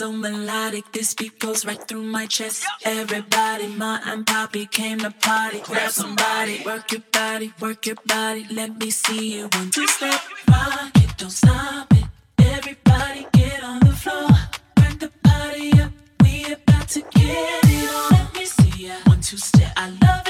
so melodic. This beat goes right through my chest. Everybody, Ma and Poppy came to party. Grab somebody, work your body, work your body. Let me see you one two step, rock it, don't stop it. Everybody get on the floor, Break the body up. We about to get it on. Let me see ya one two step. I love it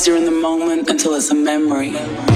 realize you're in the moment until it's a memory.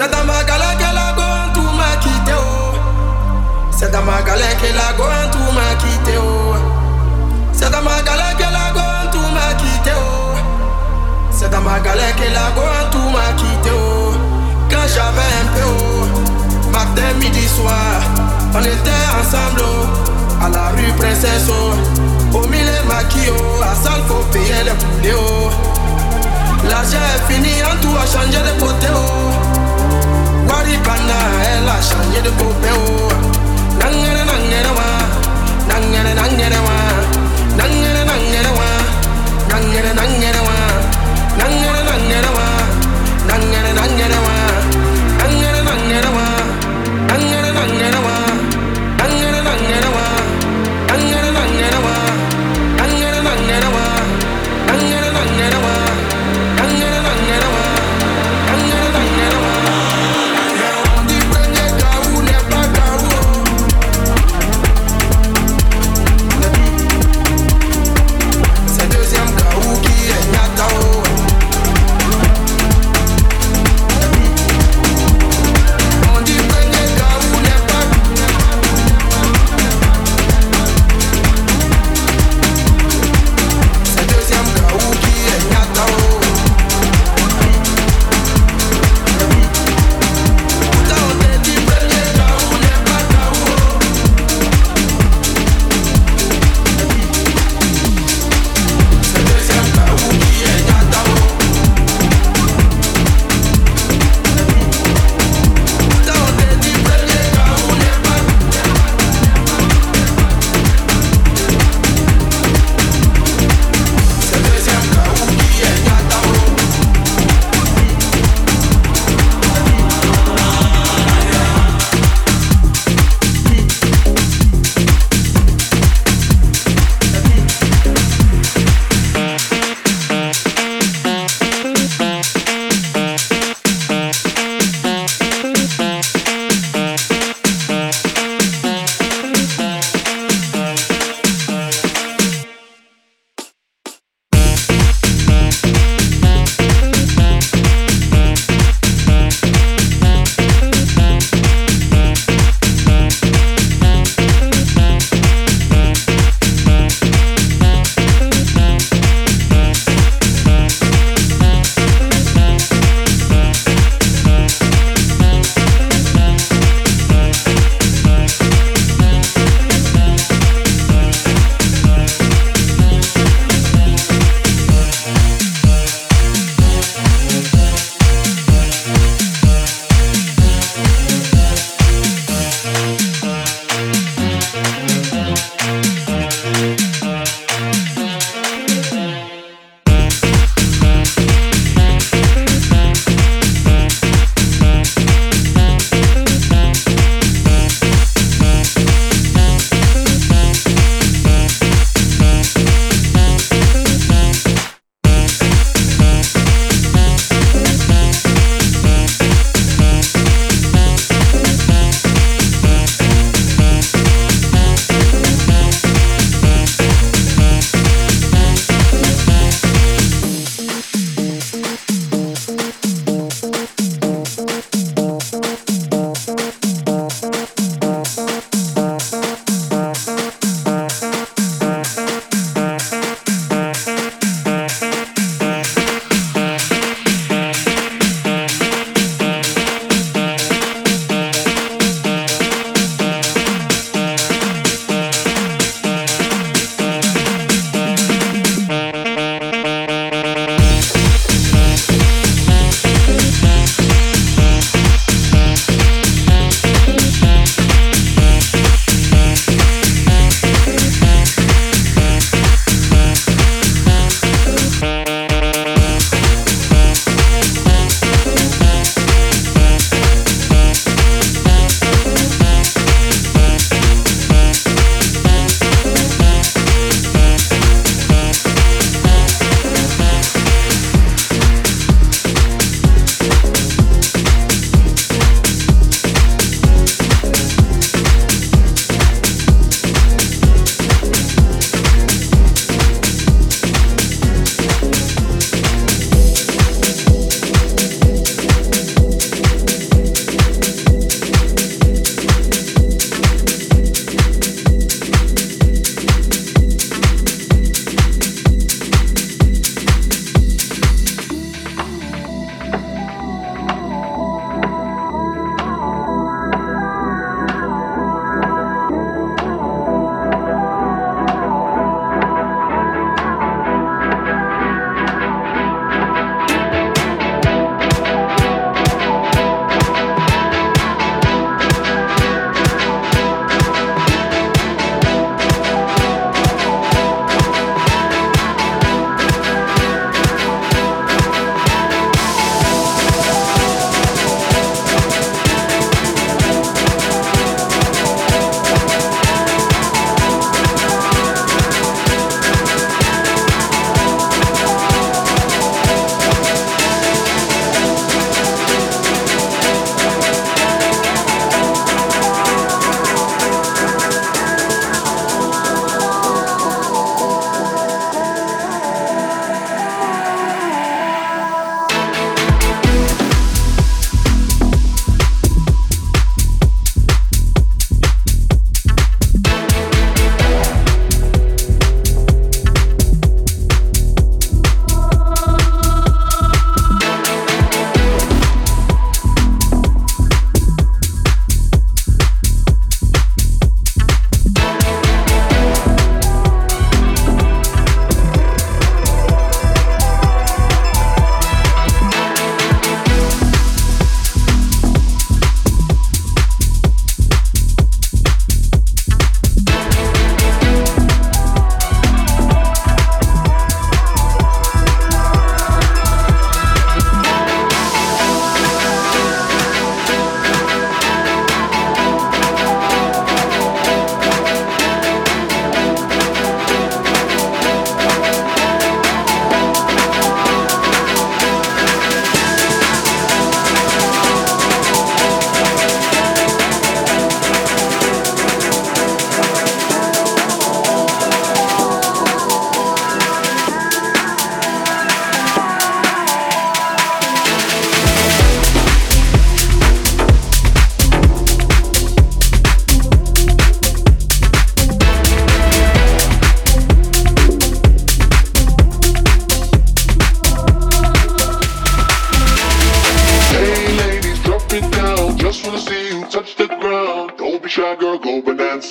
C'est dans ma galère que la gomme tout m'a quitté oh. C'est dans ma galère que la gomme tout m'a quitté oh. C'est dans ma galère que la gomme tout m'a quitté oh. C'est dans ma galère que la gomme tout m'a quitté oh. Quand j'avais un peu oh. Matin, midi, soir On était ensemble oh. À la rue Princesse oh. Au milieu maquillot À salle faut payer les poulets oh. L'argent est fini, en tout a changé de côté oh Waribana, elle a changé de popé oh. Nangere nangere wa. Nangere nangere wa. Nangere nangere wa. Nangere nangere wa. Nangere wa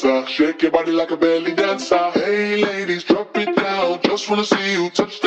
dancer. Shake your body like a belly dancer. Hey ladies, drop it down. Just wanna see you touch the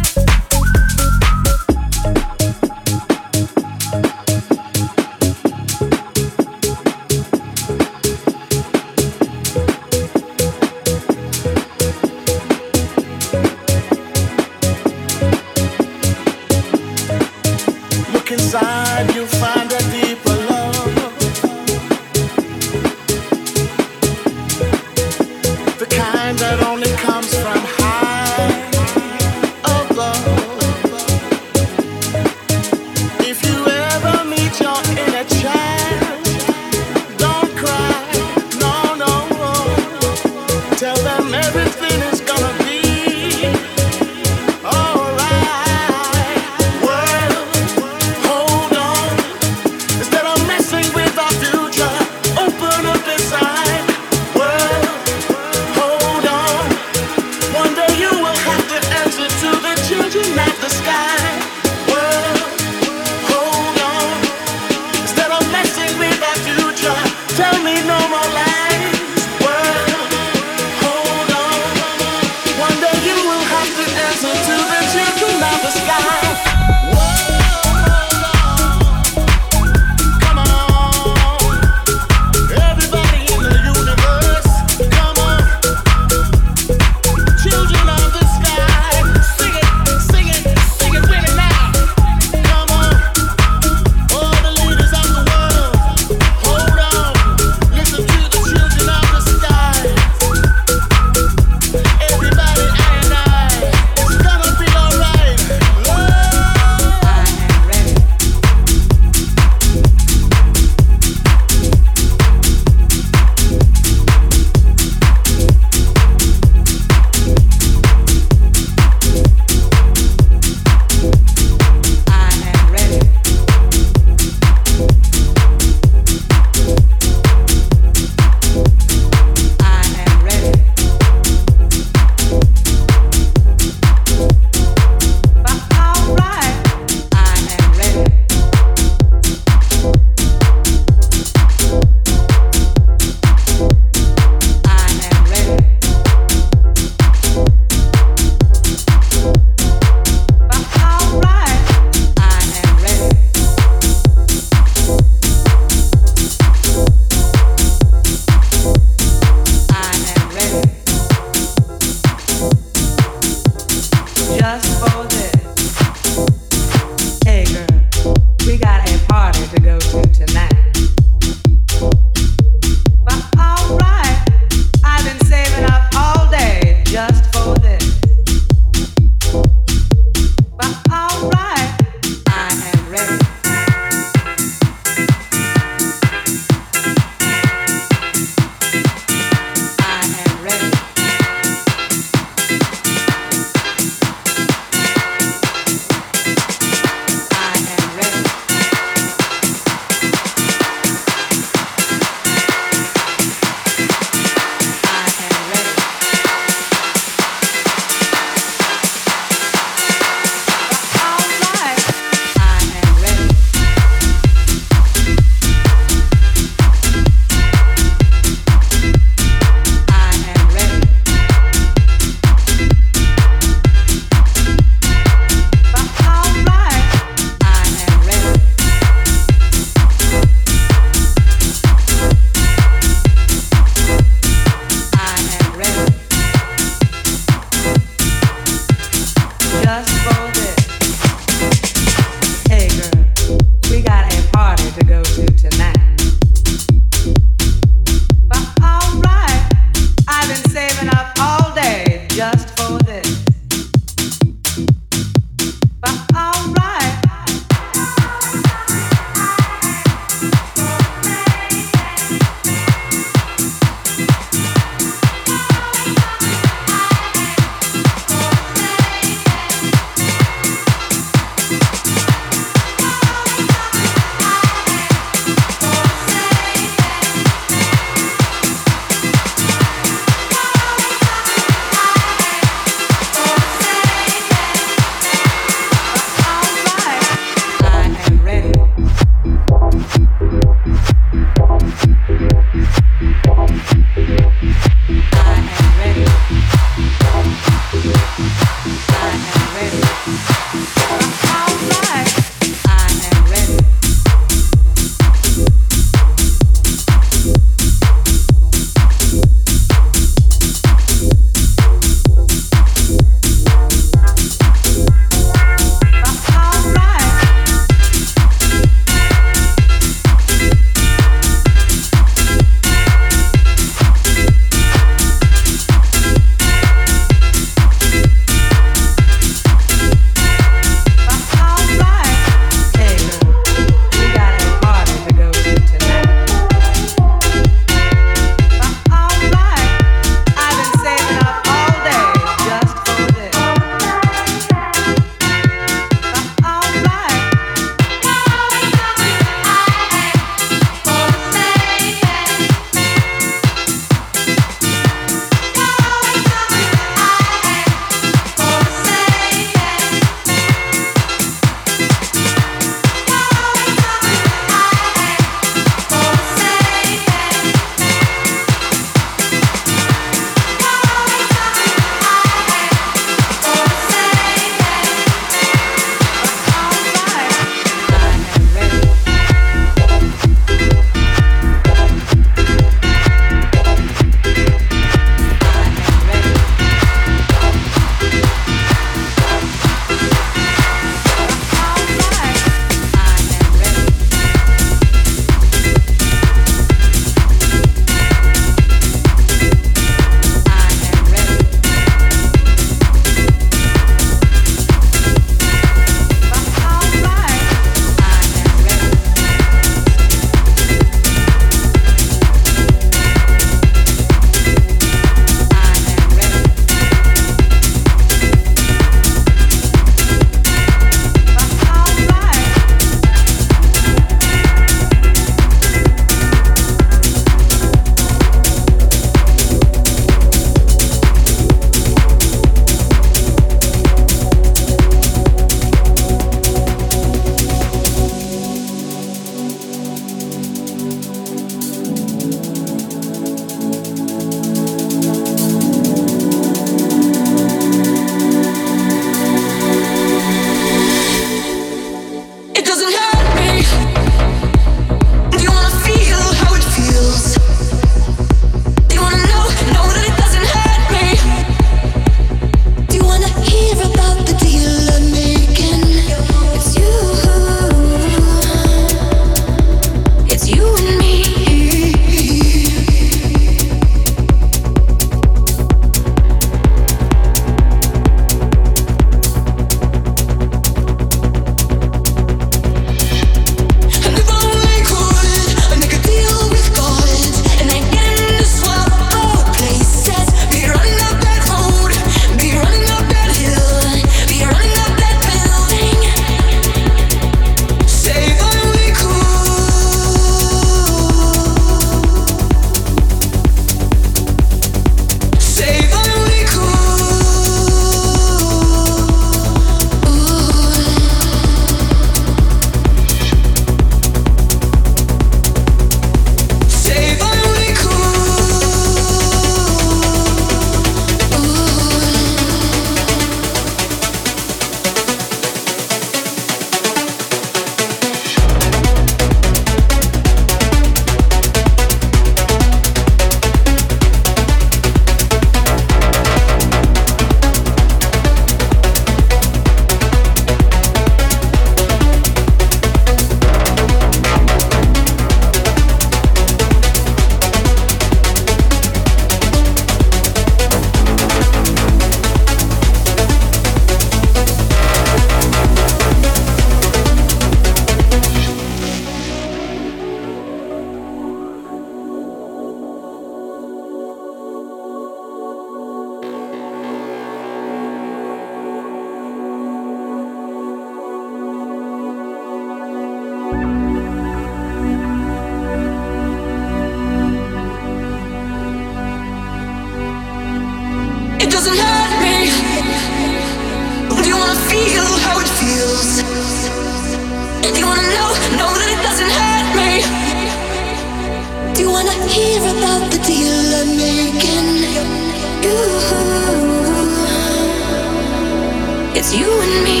It's you and me.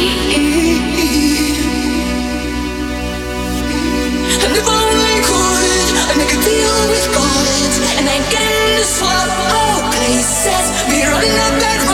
And if only could, I make a deal with God, and I get to swap all places, be running up that